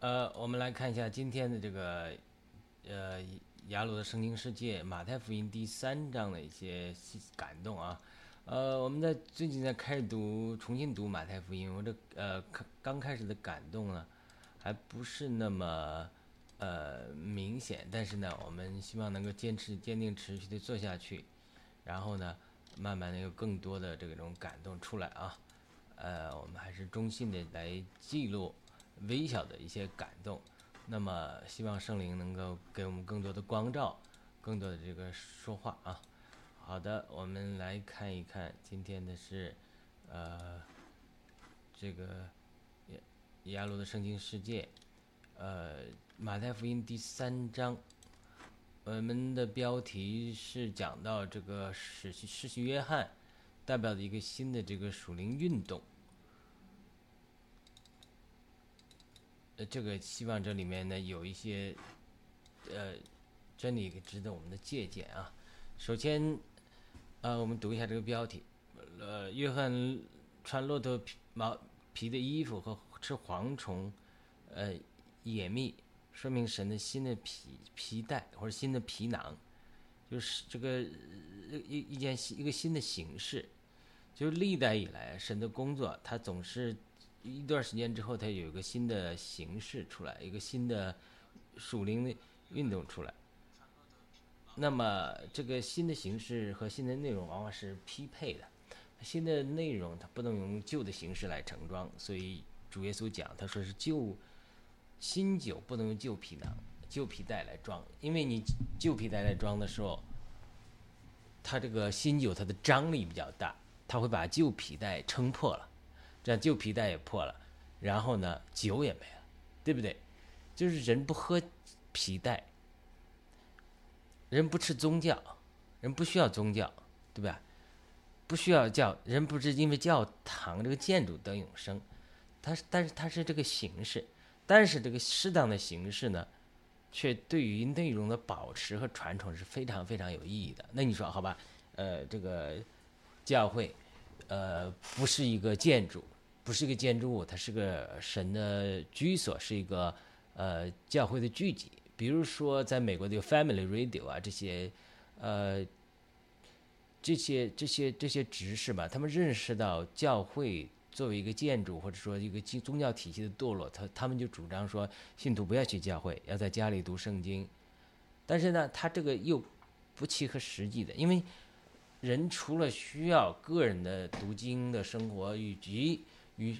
呃，我们来看一下今天的这个呃雅鲁的圣经世界马太福音第三章的一些感动啊。呃，我们在最近在开始读重新读马太福音，我这呃刚刚开始的感动呢，还不是那么呃明显，但是呢，我们希望能够坚持、坚定、持续的做下去，然后呢，慢慢的有更多的这种感动出来啊。呃，我们还是衷心的来记录。微小的一些感动，那么希望圣灵能够给我们更多的光照，更多的这个说话啊。好的，我们来看一看今天的是，呃，这个亚鲁的圣经世界，呃，马太福音第三章，我们的标题是讲到这个使使徒约翰代表的一个新的这个属灵运动。这个希望这里面呢有一些，呃，真理值得我们的借鉴啊。首先，呃，我们读一下这个标题，呃，约翰穿骆驼皮毛皮的衣服和吃蝗虫，呃，野蜜，说明神的新的皮皮带或者新的皮囊，就是这个一一件一个新的形式，就历代以来神的工作，他总是。一段时间之后，它有一个新的形式出来，一个新的属灵的运动出来。那么，这个新的形式和新的内容往往是匹配的。新的内容它不能用旧的形式来盛装，所以主耶稣讲，他说是旧新酒不能用旧皮囊、旧皮带来装，因为你旧皮带来装的时候，它这个新酒它的张力比较大，它会把旧皮带撑破了。这样旧皮带也破了，然后呢，酒也没了，对不对？就是人不喝皮带，人不吃宗教，人不需要宗教，对吧？不需要教，人不是因为教堂这个建筑得永生，它是，但是它是这个形式，但是这个适当的形式呢，却对于内容的保持和传承是非常非常有意义的。那你说好吧？呃，这个教会。呃，不是一个建筑，不是一个建筑物，它是个神的居所，是一个呃教会的聚集。比如说，在美国的 Family Radio 啊，这些呃这些这些这些执事吧，他们认识到教会作为一个建筑或者说一个宗宗教体系的堕落，他他们就主张说，信徒不要去教会，要在家里读圣经。但是呢，他这个又不契合实际的，因为。人除了需要个人的读经的生活以及与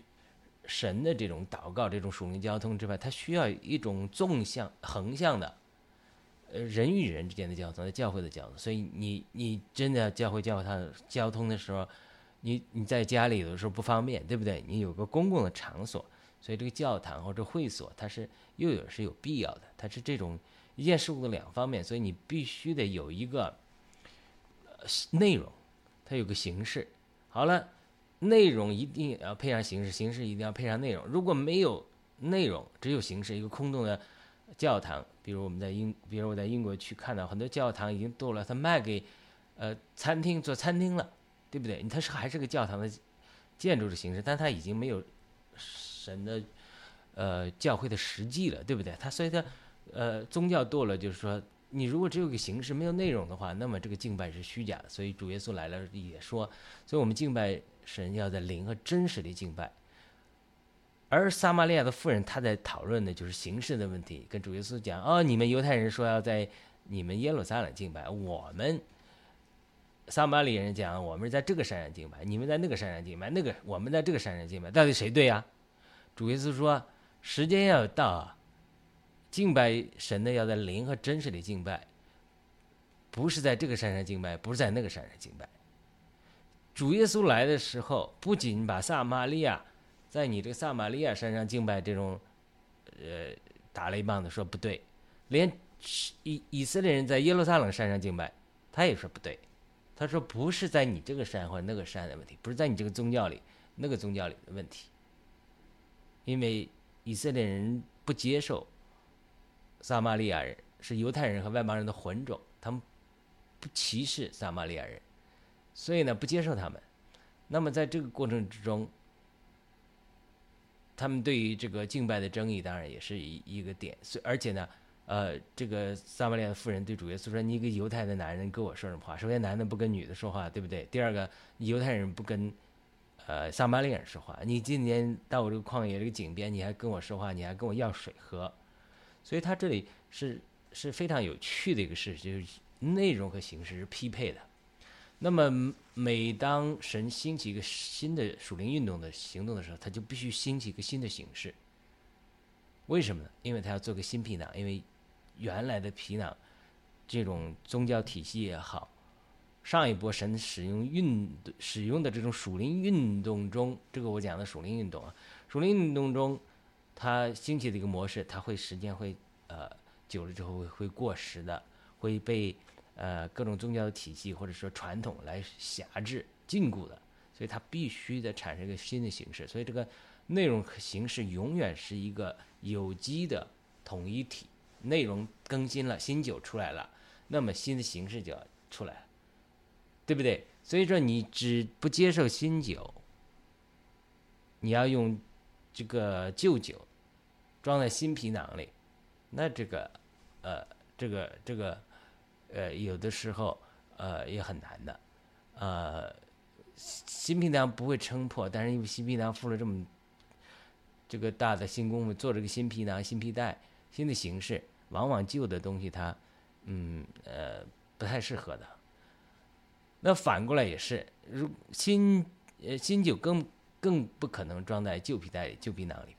神的这种祷告、这种属灵交通之外，它需要一种纵向、横向的，呃，人与人之间的交通，在教会的交通。所以，你你真的教会教他交通的时候，你你在家里有的时候不方便，对不对？你有个公共的场所，所以这个教堂或者会所，它是又有是有必要的，它是这种一件事物的两方面，所以你必须得有一个。内容，它有个形式。好了，内容一定要配上形式，形式一定要配上内容。如果没有内容，只有形式，一个空洞的教堂，比如我们在英，比如我在英国去看到很多教堂已经堕了，它卖给呃餐厅做餐厅了，对不对？它是还是个教堂的建筑的形式，但它已经没有神的呃教会的实际了，对不对？它所以它呃宗教堕了，就是说。你如果只有个形式没有内容的话，那么这个敬拜是虚假的。所以主耶稣来了也说，所以我们敬拜神要在灵和真实的敬拜。而撒玛利亚的妇人她在讨论的就是形式的问题，跟主耶稣讲：哦，你们犹太人说要在你们耶路撒冷敬拜，我们撒玛利亚人讲我们是在这个山上敬拜，你们在那个山上敬拜，那个我们在这个山上敬拜，到底谁对呀？主耶稣说：时间要到。敬拜神的要在灵和真实的敬拜，不是在这个山上敬拜，不是在那个山上敬拜。主耶稣来的时候，不仅把撒玛利亚在你这个撒玛利亚山上敬拜这种，呃，打了一棒子说不对，连以以色列人在耶路撒冷山上敬拜，他也说不对。他说不是在你这个山或者那个山的问题，不是在你这个宗教里那个宗教里的问题，因为以色列人不接受。撒玛利亚人是犹太人和外邦人的混种，他们不歧视撒玛利亚人，所以呢不接受他们。那么在这个过程之中，他们对于这个敬拜的争议，当然也是一一个点。所而且呢，呃，这个撒玛利亚的妇人对主耶稣说：“你一个犹太的男人跟我说什么话？首先，男的不跟女的说话，对不对？第二个，犹太人不跟呃撒玛利亚人说话。你今天到我这个旷野这个井边，你还跟我说话，你还跟我要水喝。所以他这里是是非常有趣的一个事，就是内容和形式是匹配的。那么，每当神兴起一个新的属灵运动的行动的时候，他就必须兴起一个新的形式。为什么呢？因为他要做个新皮囊，因为原来的皮囊这种宗教体系也好，上一波神使用运使用的这种属灵运动中，这个我讲的属灵运动啊，属灵运动中，它兴起的一个模式，它会时间会呃久了之后会会过时的，会被。呃，各种宗教的体系或者说传统来辖制、禁锢的，所以它必须得产生一个新的形式。所以这个内容和形式永远是一个有机的统一体。内容更新了，新酒出来了，那么新的形式就要出来，对不对？所以说你只不接受新酒，你要用这个旧酒装在新皮囊里，那这个呃，这个这个。呃，有的时候，呃，也很难的，呃，新皮囊不会撑破，但是因为新皮囊付了这么这个大的新功夫，做这个新皮囊、新皮带、新的形式，往往旧的东西它，嗯，呃，不太适合的。那反过来也是，如新呃新酒更更不可能装在旧皮带里、旧皮囊里，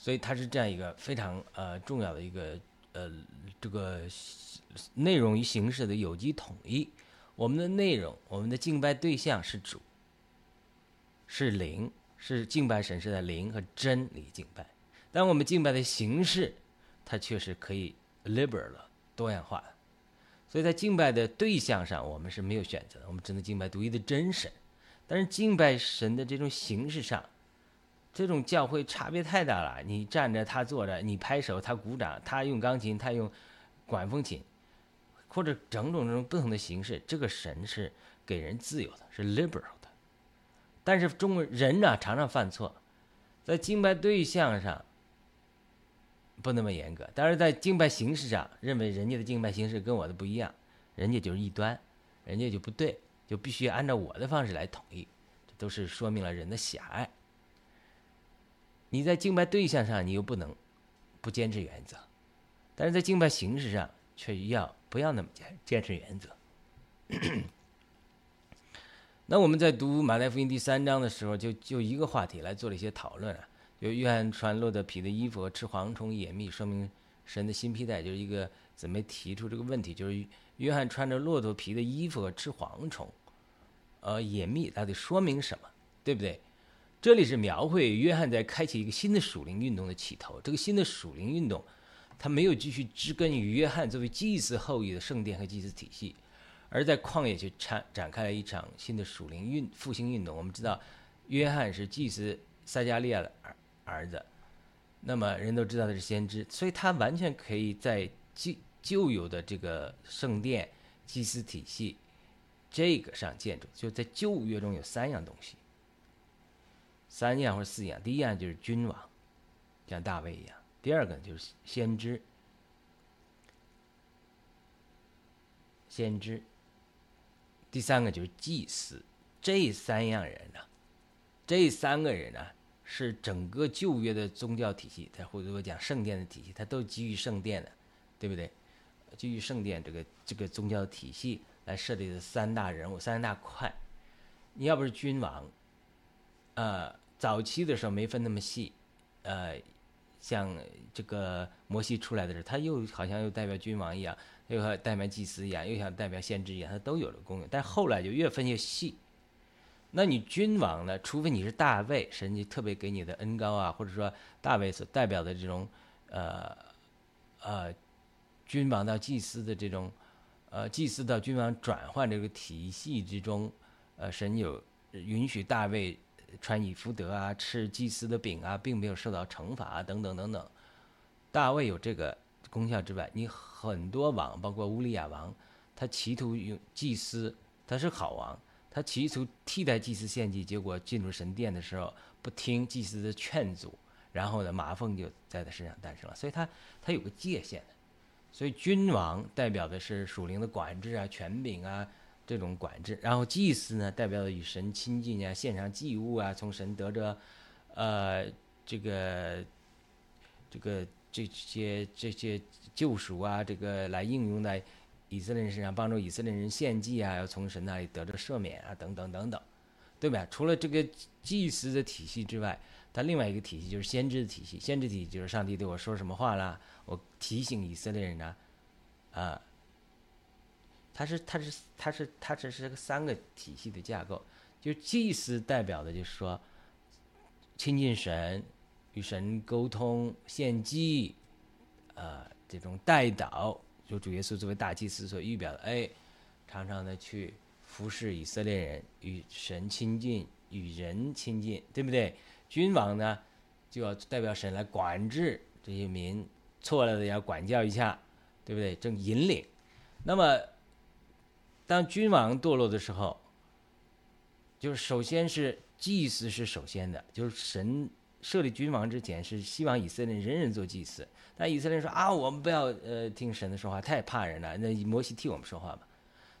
所以它是这样一个非常呃重要的一个。呃，这个内容与形式的有机统一。我们的内容，我们的敬拜对象是主，是灵，是敬拜神是在灵和真里敬拜。但我们敬拜的形式，它却是可以 liberal 多样化的。所以在敬拜的对象上，我们是没有选择的，我们只能敬拜独一的真神。但是敬拜神的这种形式上，这种教会差别太大了，你站着，他坐着，你拍手，他鼓掌，他用钢琴，他用管风琴，或者种种种不同的形式，这个神是给人自由的，是 liberal 的。但是中国人呢，常常犯错，在敬拜对象上不那么严格，但是在敬拜形式上，认为人家的敬拜形式跟我的不一样，人家就是异端，人家就不对，就必须按照我的方式来统一，这都是说明了人的狭隘。你在敬拜对象上，你又不能不坚持原则，但是在敬拜形式上，却要不要那么坚坚持原则？那我们在读马太福音第三章的时候，就就一个话题来做了一些讨论啊。就约翰穿骆驼皮的衣服和吃蝗虫野蜜，说明神的新皮带，就是一个怎么提出这个问题？就是约翰穿着骆驼皮的衣服和吃蝗虫，呃，野蜜到底说明什么？对不对？这里是描绘约翰在开启一个新的属灵运动的起头。这个新的属灵运动，他没有继续植根于约翰作为祭司后裔的圣殿和祭司体系，而在旷野去展展开了一场新的属灵运复兴运动。我们知道，约翰是祭司撒加利亚的儿儿子，那么人都知道他是先知，所以他完全可以在旧旧有的这个圣殿祭司体系这个上建筑。就在旧约中有三样东西。三样或者四样，第一样就是君王，像大卫一样；第二个就是先知，先知；第三个就是祭司。这三样人呢，这三个人呢，是整个旧约的宗教体系，他或者说讲圣殿的体系，他都基于圣殿的，对不对？基于圣殿这个这个宗教体系来设立的三大人物、三大块。你要不是君王。呃，早期的时候没分那么细，呃，像这个摩西出来的时候，他又好像又代表君王一样，又代表祭司一样，又像代表先知一样，他都有了功用。但后来就越分越细。那你君王呢？除非你是大卫，神就特别给你的恩高啊，或者说大卫所代表的这种呃呃君王到祭司的这种呃祭司到君王转换这个体系之中，呃，神有允许大卫。穿以弗德啊，吃祭司的饼啊，并没有受到惩罚啊，等等等等。大卫有这个功效之外，你很多王，包括乌利亚王，他企图用祭司，他是好王，他企图替代祭司献祭，结果进入神殿的时候不听祭司的劝阻，然后呢，马蜂就在他身上诞生了。所以他他有个界限。所以君王代表的是属灵的管制啊、权柄啊这种管制，然后祭司呢代表的与神亲近啊、献上祭物啊、从神得着呃这个这个这些这些救赎啊，这个来应用在以色列人身上，帮助以色列人献祭啊，要从神那里得着赦免啊，等等等等，对吧？除了这个祭司的体系之外，它另外一个体系就是先知的体系。先知体系就是上帝对我说什么话了，我提醒以色列人呢，啊，它是它是它是它这是个三个体系的架构。就祭司代表的就是说亲近神，与神沟通、献祭，啊，这种代祷。就主耶稣作为大祭司所预表的，哎，常常的去服侍以色列人，与神亲近，与人亲近，对不对？君王呢，就要代表神来管制这些民，错了的要管教一下，对不对？正引领。那么，当君王堕落的时候，就是首先是祭司是首先的，就是神设立君王之前是希望以色列人人做祭司。那以色列人说啊，我们不要呃听神的说话，太怕人了。那摩西替我们说话嘛。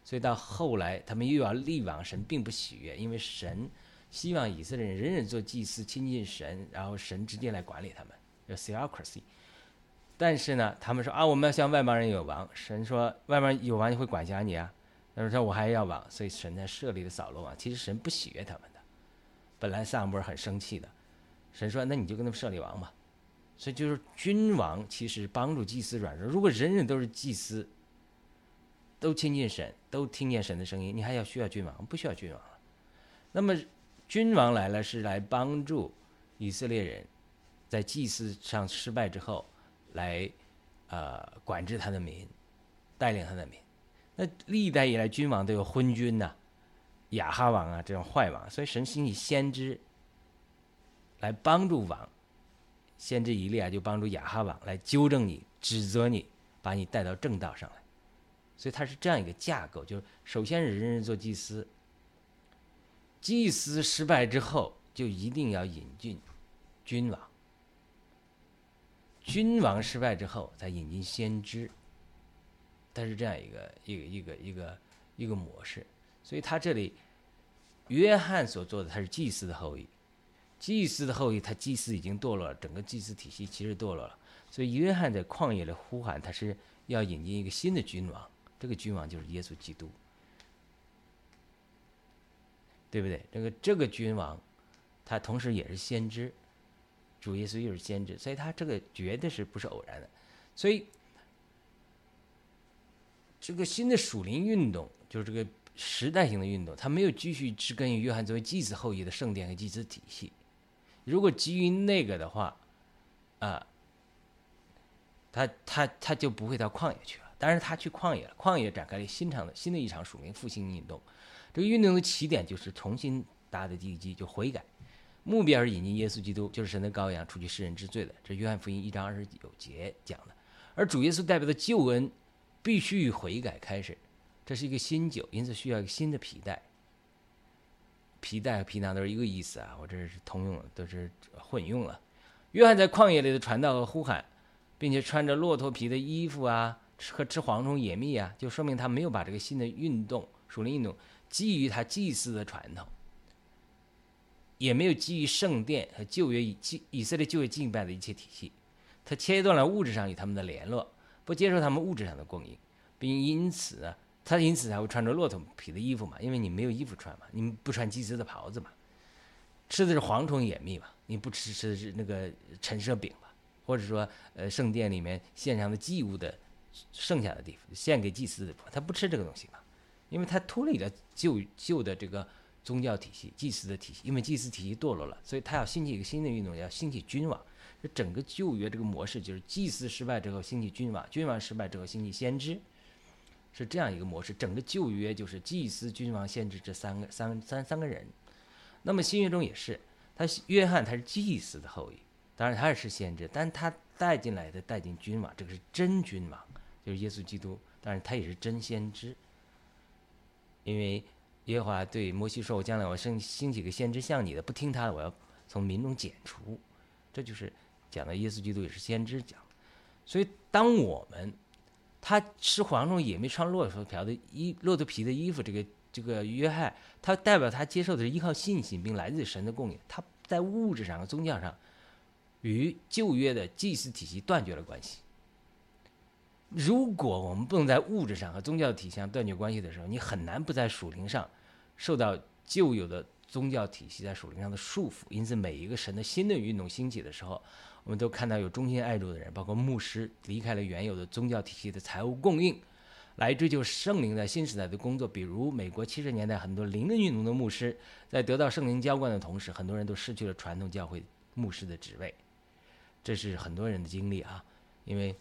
所以到后来，他们又要立王，神并不喜悦，因为神希望以色列人人人做祭司，亲近神，然后神直接来管理他们，叫 theocracy。但是呢，他们说啊，我们要向外邦人有王。神说外邦有王就会管辖你啊。他说我还要王，所以神在设立了扫罗王。其实神不喜悦他们的，本来萨摩尔很生气的，神说那你就跟他们设立王吧。所以就是君王其实帮助祭司软弱。如果人人都是祭司，都亲近神，都听见神的声音，你还要需要君王？不需要君王了。那么君王来了是来帮助以色列人，在祭司上失败之后，来呃管制他的民，带领他的民。那历代以来君王都有昏君呐，亚哈王啊这种坏王，所以神兴起先知来帮助王。先知以利亚就帮助亚哈王来纠正你、指责你，把你带到正道上来。所以他是这样一个架构：，就是首先人人做祭司，祭司失败之后，就一定要引进君王；，君王失败之后，再引进先知。他是这样一个一个一个一个一个模式。所以他这里约翰所做的，他是祭司的后裔。祭司的后裔，他祭司已经堕落了，整个祭司体系其实堕落了。所以约翰在旷野里呼喊，他是要引进一个新的君王，这个君王就是耶稣基督，对不对？这个这个君王，他同时也是先知，主耶稣又是先知，所以他这个绝对是不是偶然的。所以这个新的属灵运动，就是这个时代性的运动，它没有继续植根于约翰作为祭司后裔的圣殿和祭司体系。如果基于那个的话，啊，他他他就不会到旷野去了。但是他去旷野了，旷野展开了新场的新的一场属灵复兴运动。这个运动的起点就是重新搭的地基，就悔改，目标是引进耶稣基督，就是神的羔羊，除去世人之罪的。这约翰福音一章二十九节讲的。而主耶稣代表的救恩，必须与悔改开始。这是一个新酒，因此需要一个新的皮带。皮带和皮囊都是一个意思啊，我这是通用的，都是混用了。约翰在旷野里的传道和呼喊，并且穿着骆驼皮的衣服啊，和吃蝗虫野蜜啊，就说明他没有把这个新的运动属灵运动基于他祭祀的传统，也没有基于圣殿和旧约以以色列旧约敬拜的一切体系。他切断了物质上与他们的联络，不接受他们物质上的供应，并因此呢。他因此才会穿着骆驼皮的衣服嘛，因为你没有衣服穿嘛，你不穿祭司的袍子嘛，吃的是蝗虫野蜜嘛，你不吃吃的是那个陈设饼嘛，或者说呃圣殿里面献上的祭物的剩下的地方，献给祭司的，他不吃这个东西嘛，因为他脱离了旧旧的这个宗教体系、祭司的体系，因为祭司体系堕落了，所以他要兴起一个新的运动，要兴起君王。这整个旧约这个模式就是祭司失败之后兴起君王，君王失败之后兴起先知。是这样一个模式，整个旧约就是祭司、君王、先知这三个三三三个人。那么新约中也是，他约翰他是祭司的后裔，当然他也是先知，但他带进来的带进君王，这个是真君王，就是耶稣基督。但是他也是真先知，因为耶和华对摩西说：“我将来我兴兴起个先知像你的，不听他的，我要从民中剪除。”这就是讲的耶稣基督也是先知讲。所以当我们他吃黄种野蜜穿骆驼皮的衣骆驼皮的衣服，这个这个约翰，他代表他接受的是依靠信心并来自神的供应，他在物质上和宗教上与旧约的祭祀体系断绝了关系。如果我们不能在物质上和宗教体系上断绝关系的时候，你很难不在属灵上受到旧有的宗教体系在属灵上的束缚。因此，每一个神的新的运动兴起的时候，我们都看到有忠心爱主的人，包括牧师，离开了原有的宗教体系的财务供应，来追求圣灵在新时代的工作。比如，美国七十年代很多灵恩运动的牧师，在得到圣灵浇灌的同时，很多人都失去了传统教会牧师的职位。这是很多人的经历啊，因为，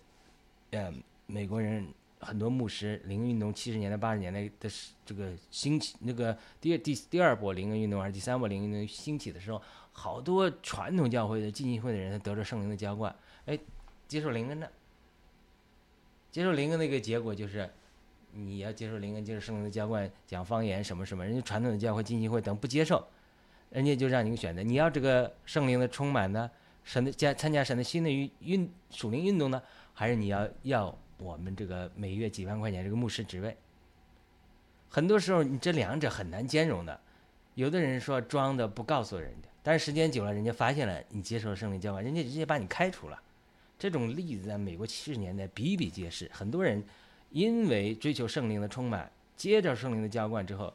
嗯。美国人很多牧师，灵运动七十年代、八十年代的这个兴起，那个第第第二波灵恩运动还是第三波灵运动兴起的时候，好多传统教会的浸信会的人他得着圣灵的浇灌，哎，接受灵恩的，接受灵恩的一个结果就是，你要接受灵恩，接受圣灵的浇灌，讲方言什么什么，人家传统的教会浸信会等不接受，人家就让你选择，你要这个圣灵的充满呢，神的加参加神的新的运运属灵运动呢，还是你要要？我们这个每月几万块钱这个牧师职位，很多时候你这两者很难兼容的。有的人说装的不告诉人家，但是时间久了，人家发现了你接受了圣灵教化，人家直接把你开除了。这种例子在美国七十年代比比皆是。很多人因为追求圣灵的充满，接着圣灵的浇灌之后，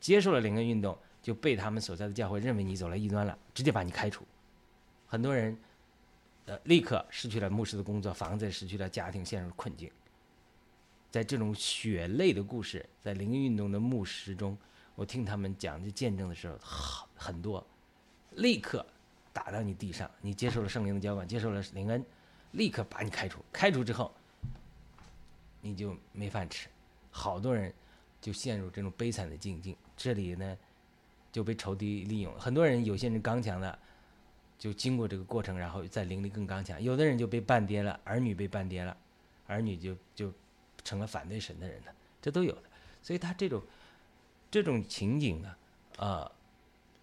接受了灵恩运动，就被他们所在的教会认为你走了异端了，直接把你开除。很多人。呃，立刻失去了牧师的工作，房子失去了，家庭陷入困境。在这种血泪的故事，在灵运动的牧师中，我听他们讲这见证的时候，好很多，立刻打到你地上。你接受了圣灵的浇灌，接受了灵恩，立刻把你开除。开除之后，你就没饭吃。好多人就陷入这种悲惨的境境。这里呢，就被仇敌利用。很多人，有些人刚强的。就经过这个过程，然后再灵力更刚强。有的人就被半跌了，儿女被半跌了，儿女就就成了反对神的人了，这都有的。所以他这种这种情景呢，啊，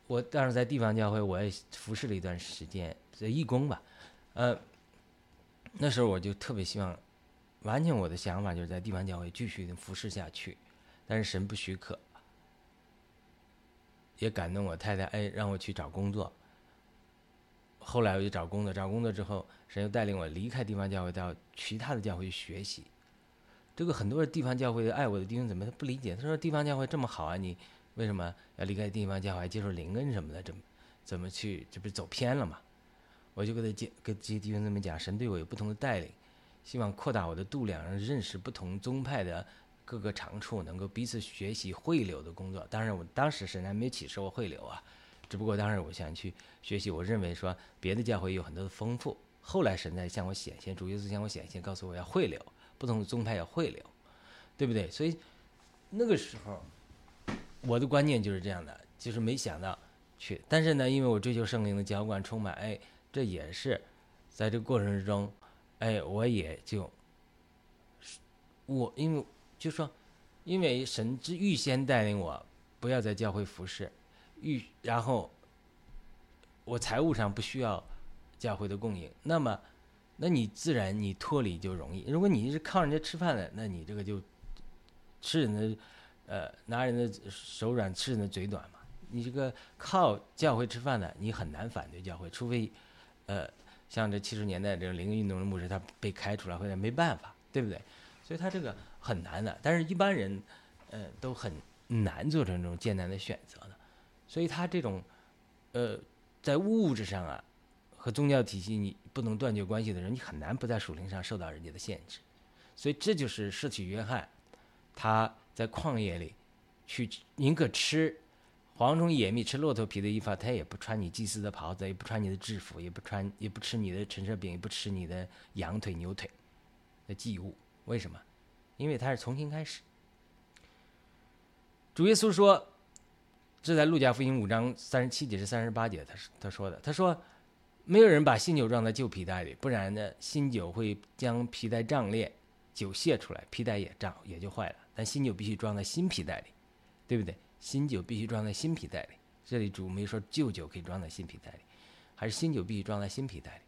我当时在地方教会，我也服侍了一段时间，这义工吧，呃，那时候我就特别希望，完全我的想法就是在地方教会继续服侍下去，但是神不许可，也感动我太太，哎，让我去找工作。后来我就找工作，找工作之后，神又带领我离开地方教会，到其他的教会去学习。这个很多地方教会爱我的弟兄怎么不理解？他说地方教会这么好啊，你为什么要离开地方教会接受灵恩什么的？怎么怎么去？这不是走偏了吗？我就跟他讲，跟这些弟兄姊妹讲，神对我有不同的带领，希望扩大我的度量，认识不同宗派的各个长处，能够彼此学习汇流的工作。当然，我当时神还没启示我汇流啊。只不过当时我想去学习，我认为说别的教会有很多的丰富。后来神在向我显现，主耶稣向我显现，告诉我要汇流，不同的宗派要汇流，对不对？所以那个时候我的观念就是这样的，就是没想到去。但是呢，因为我追求圣灵的浇灌充满，哎，这也是在这个过程之中，哎，我也就我因为就说，因为神之预先带领我不要在教会服侍。预，然后我财务上不需要教会的供应，那么，那你自然你脱离就容易。如果你是靠人家吃饭的，那你这个就吃人的，呃，拿人的手软，吃人的嘴短嘛。你这个靠教会吃饭的，你很难反对教会，除非，呃，像这七十年代这种灵运动的牧师，他被开除了，或者没办法，对不对？所以他这个很难的。但是一般人，呃，都很难做成这种艰难的选择的。所以他这种，呃，在物质上啊，和宗教体系你不能断绝关系的人，你很难不在属灵上受到人家的限制。所以这就是失去约翰，他在旷野里去宁可吃蝗虫野蜜，吃骆驼皮的衣服，他也不穿你祭司的袍子，也不穿你的制服，也不穿也不吃你的陈设饼，也不吃你的羊腿牛腿的祭物。为什么？因为他是重新开始。主耶稣说。这在路加福音五章三十七节至三十八节，他他说的。他说，没有人把新酒装在旧皮袋里，不然呢，新酒会将皮带胀裂，酒泄出来，皮带也胀也就坏了。但新酒必须装在新皮袋里，对不对？新酒必须装在新皮袋里。这里主没说旧酒可以装在新皮袋里，还是新酒必须装在新皮袋里。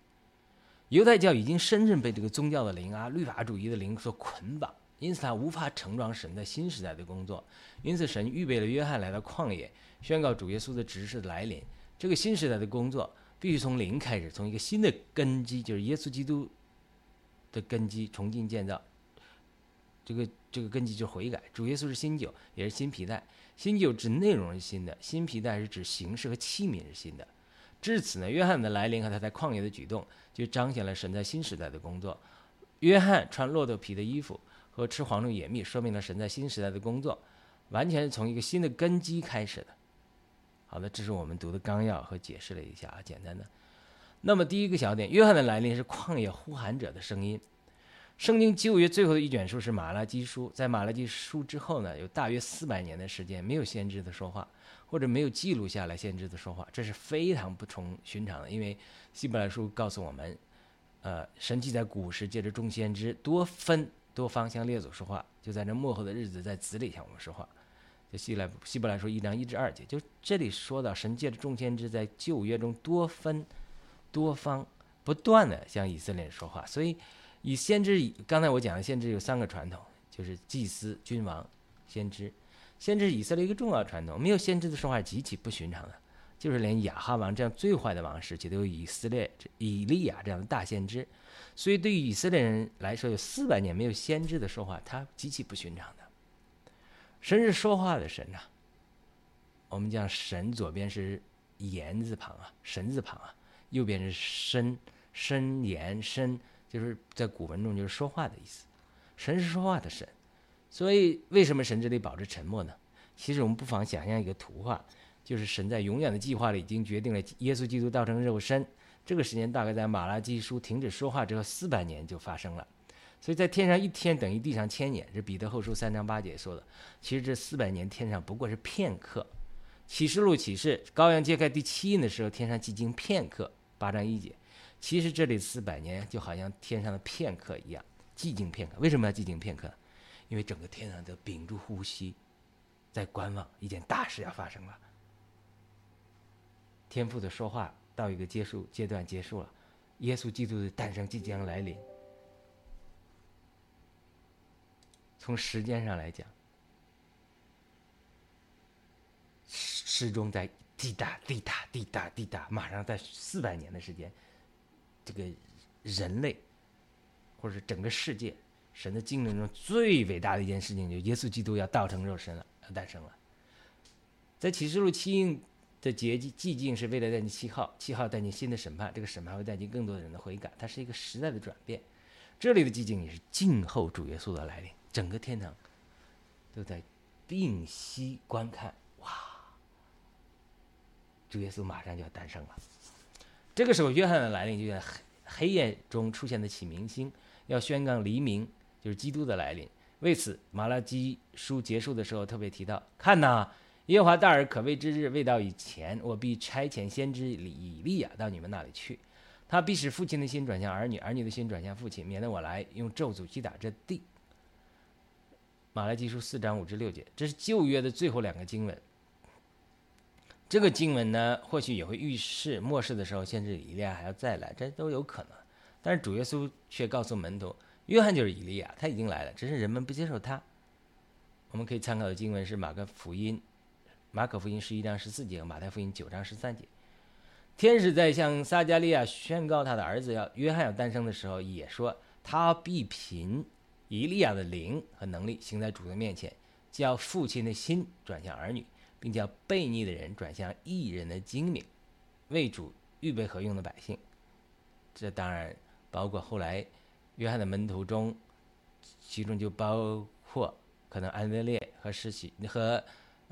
犹太教已经深深被这个宗教的灵啊、律法主义的灵所捆绑，因此他无法盛装神在新时代的工作。因此，神预备了约翰来到旷野，宣告主耶稣的指示来临。这个新时代的工作必须从零开始，从一个新的根基，就是耶稣基督的根基重新建造。这个这个根基就是悔改。主耶稣是新酒，也是新皮带。新酒指内容是新的，新皮带是指形式和器皿是新的。至此呢，约翰的来临和他在旷野的举动，就彰显了神在新时代的工作。约翰穿骆驼皮的衣服和吃黄种野蜜，说明了神在新时代的工作，完全是从一个新的根基开始的。好的，这是我们读的纲要和解释了一下啊，简单的。那么第一个小点，约翰的来临是旷野呼喊者的声音。圣经旧约最后的一卷书是马拉基书，在马拉基书之后呢，有大约四百年的时间没有先知的说话。或者没有记录下来先知的说话，这是非常不从寻常的。因为希伯来书告诉我们，呃，神记在古时借着众先知多分多方向列祖说话，就在这幕后的日子在子里向我们说话。就希来希伯来说一章一至二节，就这里说到神借着众先知在旧约中多分多方不断的向以色列人说话。所以以先知，刚才我讲的先知有三个传统，就是祭司、君王、先知。先知是以色列一个重要传统，没有先知的说话极其不寻常的，就是连亚哈王这样最坏的王时期都有以色列以利亚这样的大先知，所以对于以色列人来说，有四百年没有先知的说话，他极其不寻常的。神是说话的神呐，我们讲神左边是言字旁啊，神字旁啊，右边是深深言深，就是在古文中就是说话的意思，神是说话的神。所以，为什么神这里保持沉默呢？其实我们不妨想象一个图画，就是神在永远的计划里已经决定了耶稣基督道成肉身。这个时间大概在马拉基书停止说话之后四百年就发生了。所以在天上一天等于地上千年，是彼得后书三章八节说的。其实这四百年天上不过是片刻。启示录启示羔羊揭开第七印的时候，天上寂静片刻，八章一节。其实这里四百年就好像天上的片刻一样，寂静片刻。为什么要寂静片刻？因为整个天上都屏住呼吸，在观望一件大事要发生了。天父的说话到一个结束阶段结束了，耶稣基督的诞生即将来临。从时间上来讲，时钟在滴答滴答滴答滴答，马上在四百年的时间，这个人类或者整个世界。神的经纶中最伟大的一件事情，就耶稣基督要道成肉身了，要诞生了。在启示录七印的节寂寂静，是为了带进七号，七号带进新的审判，这个审判会带进更多人的悔改，它是一个时代的转变。这里的寂静也是静候主耶稣的来临，整个天堂都在屏息观看。哇，主耶稣马上就要诞生了。这个时候，约翰的来临就像黑黑夜中出现的启明星，要宣告黎明。就是基督的来临。为此，马拉基书结束的时候特别提到：“看呐，耶和华大而可畏之日未到以前，我必差遣先知以利亚到你们那里去。他必使父亲的心转向儿女，儿女的心转向父亲，免得我来用咒诅击打这地。”马来基书四章五至六节，这是旧约的最后两个经文。这个经文呢，或许也会预示末世的时候，先知以利亚还要再来，这都有可能。但是主耶稣却告诉门徒。约翰就是以利亚，他已经来了，只是人们不接受他。我们可以参考的经文是马可福音，马可福音十一章十四节和马太福音九章十三节。天使在向撒加利亚宣告他的儿子要约翰要诞生的时候，也说他必贫以利亚的灵和能力行在主的面前，叫父亲的心转向儿女，并叫悖逆的人转向异人的精明，为主预备何用的百姓。这当然包括后来。约翰的门徒中，其中就包括可能安德烈和施洗和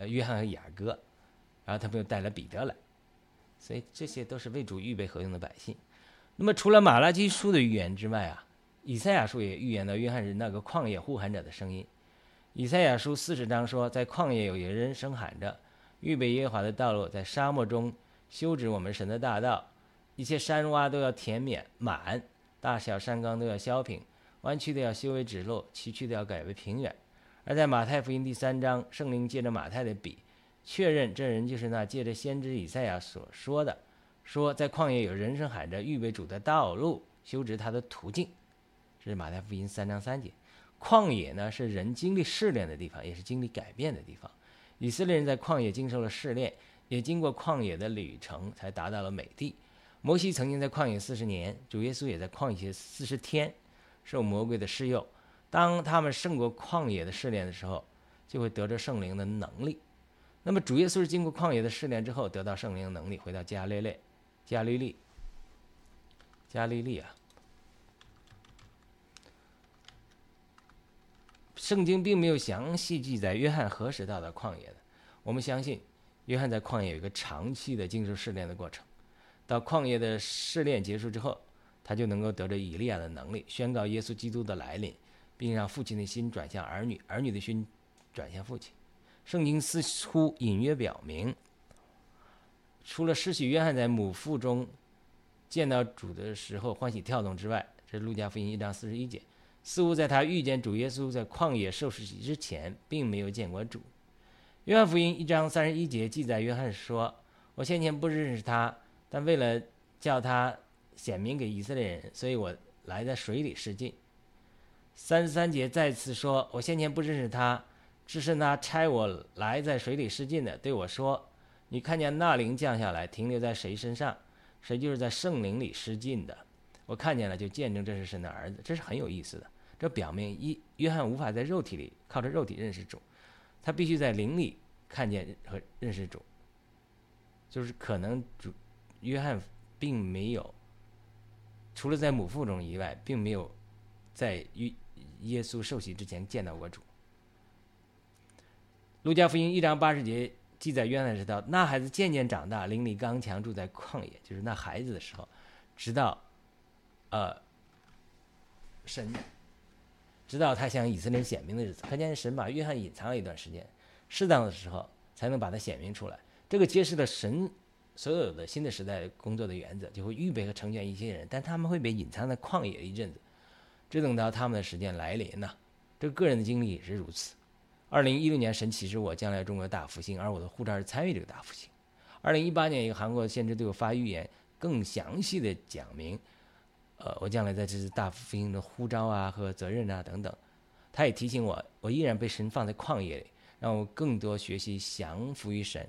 约翰和雅各，然后他们又带了彼得来，所以这些都是为主预备合用的百姓。那么除了马拉基书的预言之外啊，以赛亚书也预言到约翰是那个旷野呼喊者的声音。以赛亚书四十章说，在旷野有一人声喊着，预备耶和华的道路，在沙漠中修直我们神的大道，一切山洼都要填免满。大小山冈都要削平，弯曲的要修为直路，崎岖的要改为平原。而在马太福音第三章，圣灵借着马太的笔，确认这人就是那借着先知以赛亚所说的，说在旷野有人声喊着预备主的道路，修直他的途径。这是马太福音三章三节。旷野呢是人经历试炼的地方，也是经历改变的地方。以色列人在旷野经受了试炼，也经过旷野的旅程，才达到了美地。摩西曾经在旷野四十年，主耶稣也在旷野四十天，受魔鬼的试诱。当他们胜过旷野的试炼的时候，就会得着圣灵的能力。那么主耶稣是经过旷野的试炼之后，得到圣灵能力，回到加利利，加利利，加利利啊。圣经并没有详细记载约翰何时到达旷野的。我们相信，约翰在旷野有一个长期的经受试炼的过程。到旷野的试炼结束之后，他就能够得着以利亚的能力，宣告耶稣基督的来临，并让父亲的心转向儿女，儿女的心转向父亲。圣经似乎隐约表明，除了失去约翰在母腹中见到主的时候欢喜跳动之外，这是路加福音一章四十一节。似乎在他遇见主耶稣在旷野受死之前，并没有见过主。约翰福音一章三十一节记载，约翰说：“我先前不认识他，但为了叫他显明给以色列人，所以我来在水里试浸。”三十三节再次说：“我先前不认识他，只是他差我来在水里试浸的对我说：‘你看见那灵降下来，停留在谁身上，谁就是在圣灵里试浸的。’我看见了，就见证这是神的儿子。这是很有意思的。”这表明一约翰无法在肉体里靠着肉体认识主，他必须在灵里看见和认识主。就是可能主约翰并没有除了在母腹中以外，并没有在耶耶稣受洗之前见到过主。路加福音一章八十节记载约翰知道那孩子渐渐长大，灵力刚强，住在旷野，就是那孩子的时候，直到呃神。直到他向以色列显明的日子，可见神把约翰隐藏了一段时间，适当的时候才能把他显明出来。这个揭示了神所有的新的时代工作的原则，就会预备和成全一些人，但他们会被隐藏在旷野一阵子，只等到他们的时间来临呢。这个个人的经历也是如此。二零一六年，神启示我将来中国大复兴，而我的护照是参与这个大复兴。二零一八年，一个韩国先知对我发预言，更详细的讲明。呃，我将来在这次大复兴的呼召啊和责任啊等等，他也提醒我，我依然被神放在旷野里，让我更多学习降服于神，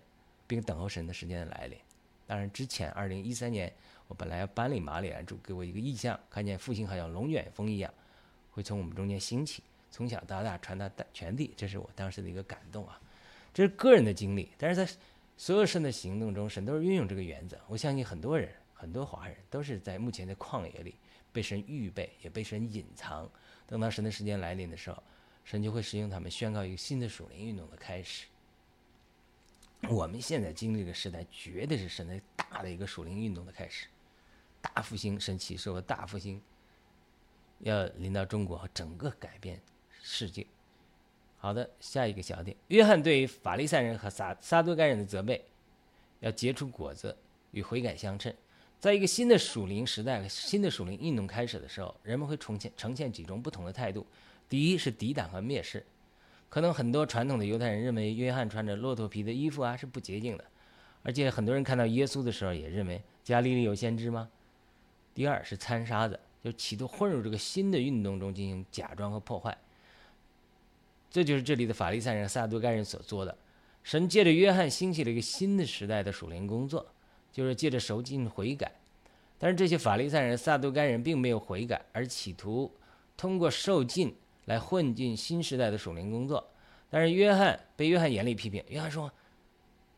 并等候神的时间的来临。当然，之前二零一三年我本来要搬离马里兰主给我一个意象，看见复兴好像龙卷风一样，会从我们中间兴起，从小到大传到全地，这是我当时的一个感动啊。这是个人的经历，但是在所有神的行动中，神都是运用这个原则。我相信很多人。很多华人都是在目前的旷野里被神预备，也被神隐藏。等到神的时间来临的时候，神就会使用他们宣告一个新的属灵运动的开始。我们现在经历的时代，绝对是神的大的一个属灵运动的开始，大复兴，神启示的大复兴要临到中国和整个改变世界。好的，下一个小点，约翰对于法利赛人和撒撒都该人的责备，要结出果子，与悔改相称。在一个新的属灵时代、新的属灵运动开始的时候，人们会呈现呈现几种不同的态度。第一是抵挡和蔑视，可能很多传统的犹太人认为约翰穿着骆驼皮的衣服啊是不洁净的，而且很多人看到耶稣的时候也认为加利利有先知吗？第二是掺沙子，就企图混入这个新的运动中进行假装和破坏。这就是这里的法利赛人、撒都该人所做的。神借着约翰兴起了一个新的时代的属灵工作。就是借着受尽悔改，但是这些法利赛人、撒都该人并没有悔改，而企图通过受尽来混进新时代的属灵工作。但是约翰被约翰严厉批评，约翰说：“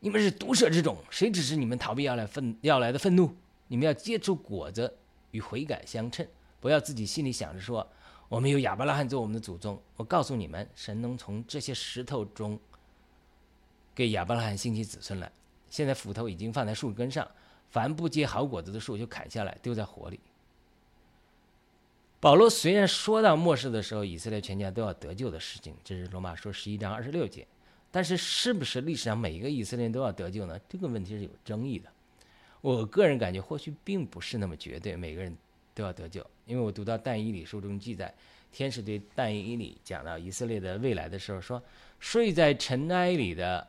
你们是毒蛇之种，谁指示你们逃避要来愤要来的愤怒？你们要结出果子与悔改相称，不要自己心里想着说我们有亚伯拉罕做我们的祖宗。我告诉你们，神能从这些石头中给亚伯拉罕兴起子孙来。”现在斧头已经放在树根上，凡不结好果子的树就砍下来丢在火里。保罗虽然说到末世的时候以色列全家都要得救的事情，这是罗马书十一章二十六节，但是是不是历史上每一个以色列人都要得救呢？这个问题是有争议的。我个人感觉或许并不是那么绝对，每个人都要得救，因为我读到但以理书中记载，天使对但以理讲到以色列的未来的时候说：“睡在尘埃里的。”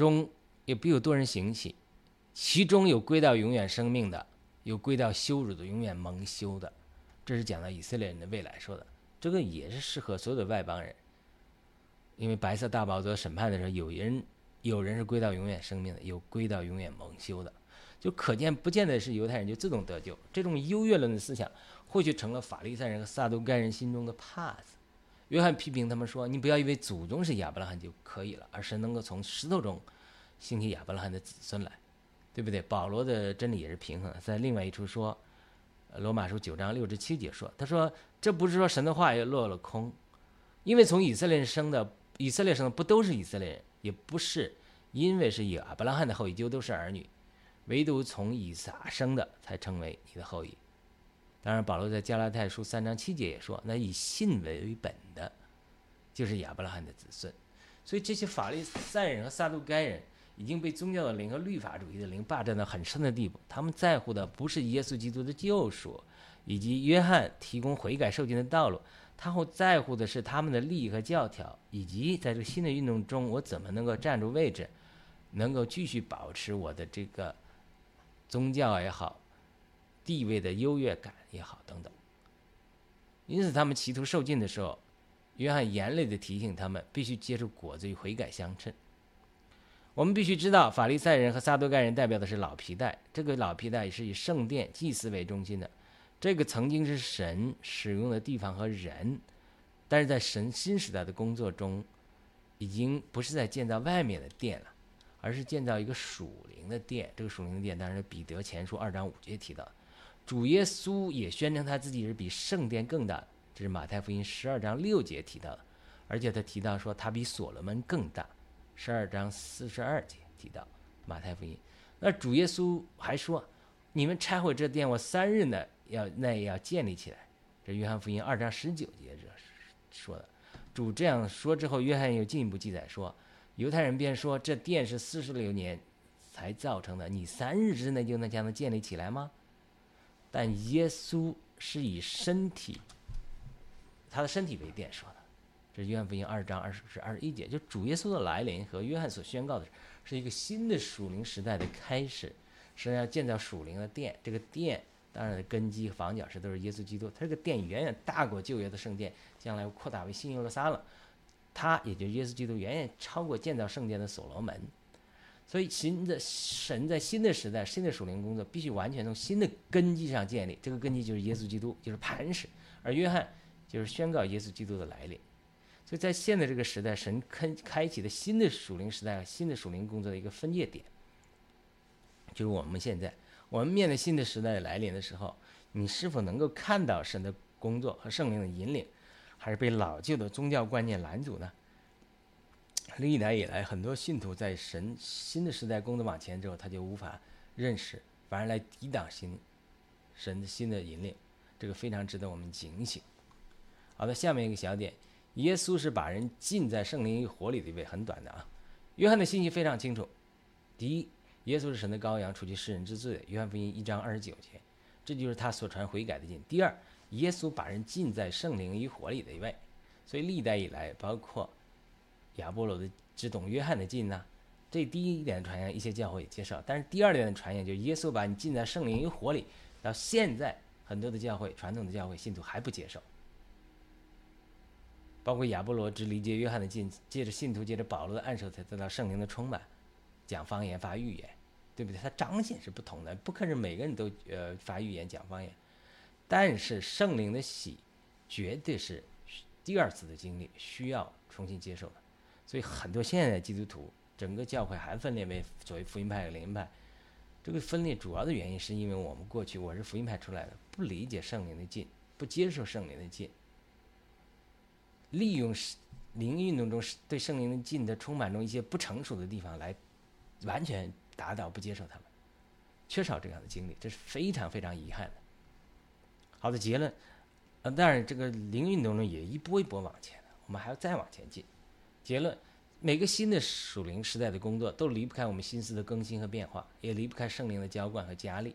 中也必有多人行起，其中有归到永远生命的，有归到羞辱的，永远蒙羞的。这是讲到以色列人的未来说的，这个也是适合所有的外邦人。因为白色大宝座审判的时候，有人有人是归到永远生命的，有归到永远蒙羞的，就可见不见得是犹太人就自动得救。这种优越论的思想，或许成了法利赛人和撒都该人心中的怕子。约翰批评他们说：“你不要以为祖宗是亚伯拉罕就可以了，而是能够从石头中兴起亚伯拉罕的子孙来，对不对？”保罗的真理也是平衡的，在另外一处说。罗马书九章六至七节说：“他说，这不是说神的话也落了空，因为从以色列生的，以色列生的不都是以色列人，也不是因为是亚伯拉罕的后裔就都是儿女，唯独从以撒生的才成为你的后裔。当然，保罗在加拉太书三章七节也说，那以信为本的，就是亚伯拉罕的子孙。所以这些法利赛人和撒都该人。”已经被宗教的灵和律法主义的灵霸占到很深的地步。他们在乎的不是耶稣基督的救赎，以及约翰提供悔改受尽的道路，他会在乎的是他们的利益和教条，以及在这个新的运动中，我怎么能够站住位置，能够继续保持我的这个宗教也好，地位的优越感也好等等。因此，他们企图受尽的时候，约翰严厉地提醒他们，必须接受果子与悔改相称。我们必须知道，法利赛人和撒都该人代表的是老皮带。这个老皮带是以圣殿祭祀为中心的，这个曾经是神使用的地方和人，但是在神新时代的工作中，已经不是在建造外面的殿了，而是建造一个属灵的殿。这个属灵的殿当然是彼得前书二章五节提到，主耶稣也宣称他自己是比圣殿更大，这是马太福音十二章六节提到的，而且他提到说他比所罗门更大。十二章四十二节提到马太福音，那主耶稣还说：“你们拆毁这殿，我三日呢要那也要建立起来。”这约翰福音二章十九节这说的。主这样说之后，约翰又进一步记载说：“犹太人便说这殿是四十六年才造成的，你三日之内就能将它建立起来吗？”但耶稣是以身体，他的身体为殿说的。这约翰福音二章二十至二十一节，就主耶稣的来临和约翰所宣告的是一个新的属灵时代的开始，是要建造属灵的殿。这个殿当然根基和、房角石都是耶稣基督。他这个殿远远大过旧约的圣殿，将来扩大为新耶路撒冷。他也就耶稣基督远远超过建造圣殿的所罗门。所以新的神在新的时代、新的属灵工作必须完全从新的根基上建立。这个根基就是耶稣基督，就是磐石。而约翰就是宣告耶稣基督的来临。所以在现在这个时代，神开开启的新的属灵时代和、新的属灵工作的一个分界点，就是我们现在，我们面对新的时代来临的时候，你是否能够看到神的工作和圣灵的引领，还是被老旧的宗教观念拦阻呢？历代以来，很多信徒在神新的时代工作往前之后，他就无法认识，反而来抵挡新神的新的引领，这个非常值得我们警醒。好的，下面一个小点。耶稣是把人浸在圣灵与火里的一位，很短的啊。约翰的信息非常清楚：第一，耶稣是神的羔羊，除去世人之罪。约翰福音一章二十九节，这就是他所传悔改的经。第二，耶稣把人浸在圣灵与火里的一位。所以历代以来，包括亚波罗的只懂约翰的禁呢，这第一点的传言，一些教会也接受。但是第二点的传言，就耶稣把你浸在圣灵与火里，到现在很多的教会，传统的教会信徒还不接受。包括亚波罗只理解约翰的进，借着信徒借着保罗的暗手才得到圣灵的充满，讲方言发预言，对不对？他彰显是不同的，不可能每个人都呃发预言讲方言，但是圣灵的喜绝对是第二次的经历，需要重新接受的。所以很多现在的基督徒，整个教会还分裂为所谓福音派和灵恩派。这个分裂主要的原因是因为我们过去我是福音派出来的，不理解圣灵的进，不接受圣灵的进。利用灵运动中对圣灵的进的充满中一些不成熟的地方来完全打倒不接受他们，缺少这样的经历，这是非常非常遗憾的。好的结论，呃，当然这个灵运动中也一波一波往前的，我们还要再往前进。结论，每个新的属灵时代的工作都离不开我们心思的更新和变化，也离不开圣灵的浇灌和加力。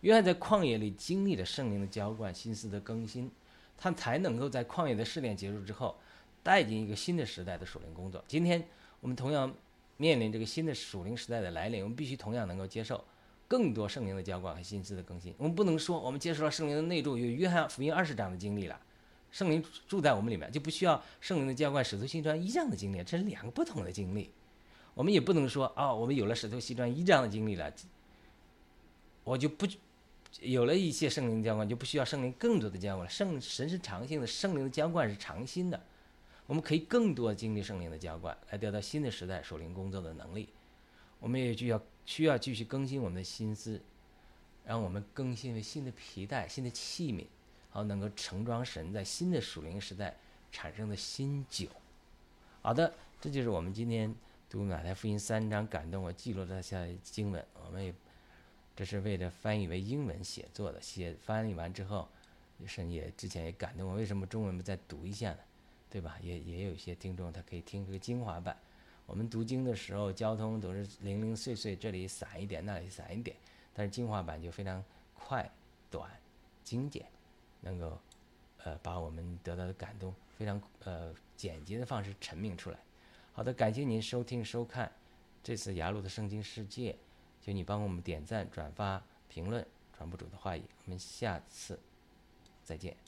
约翰在旷野里经历了圣灵的浇灌、心思的更新。他才能够在旷野的试炼结束之后，带进一个新的时代的属灵工作。今天我们同样面临这个新的属灵时代的来临，我们必须同样能够接受更多圣灵的浇灌和心思的更新。我们不能说我们接受了圣灵的内住，有约翰福音二十章的经历了，圣灵住在我们里面，就不需要圣灵的浇灌、使徒行传一这样的经历，这是两个不同的经历。我们也不能说啊，我们有了使徒行传一这样的经历了，我就不有了一些圣灵浇灌，就不需要圣灵更多的浇灌了。圣神是长性的，圣灵的浇灌是长新的。我们可以更多经历圣灵的浇灌，来得到新的时代属灵工作的能力。我们也需要需要继续更新我们的心思，让我们更新为新的皮带、新的器皿，好能够盛装神在新的属灵时代产生的新酒。好的，这就是我们今天读马太福音三章感动我记录的下经文。我们也这是为了翻译为英文写作的，写翻译完之后，神也之前也感动我，为什么中文不再读一下呢？对吧？也也有一些听众，他可以听这个精华版。我们读经的时候，交通都是零零碎碎，这里散一点，那里散一点。但是精华版就非常快、短、精简，能够呃把我们得到的感动非常呃简洁的方式陈明出来。好的，感谢您收听收看这次雅鲁的圣经世界，请你帮我们点赞、转发、评论，传播主的话语。我们下次再见。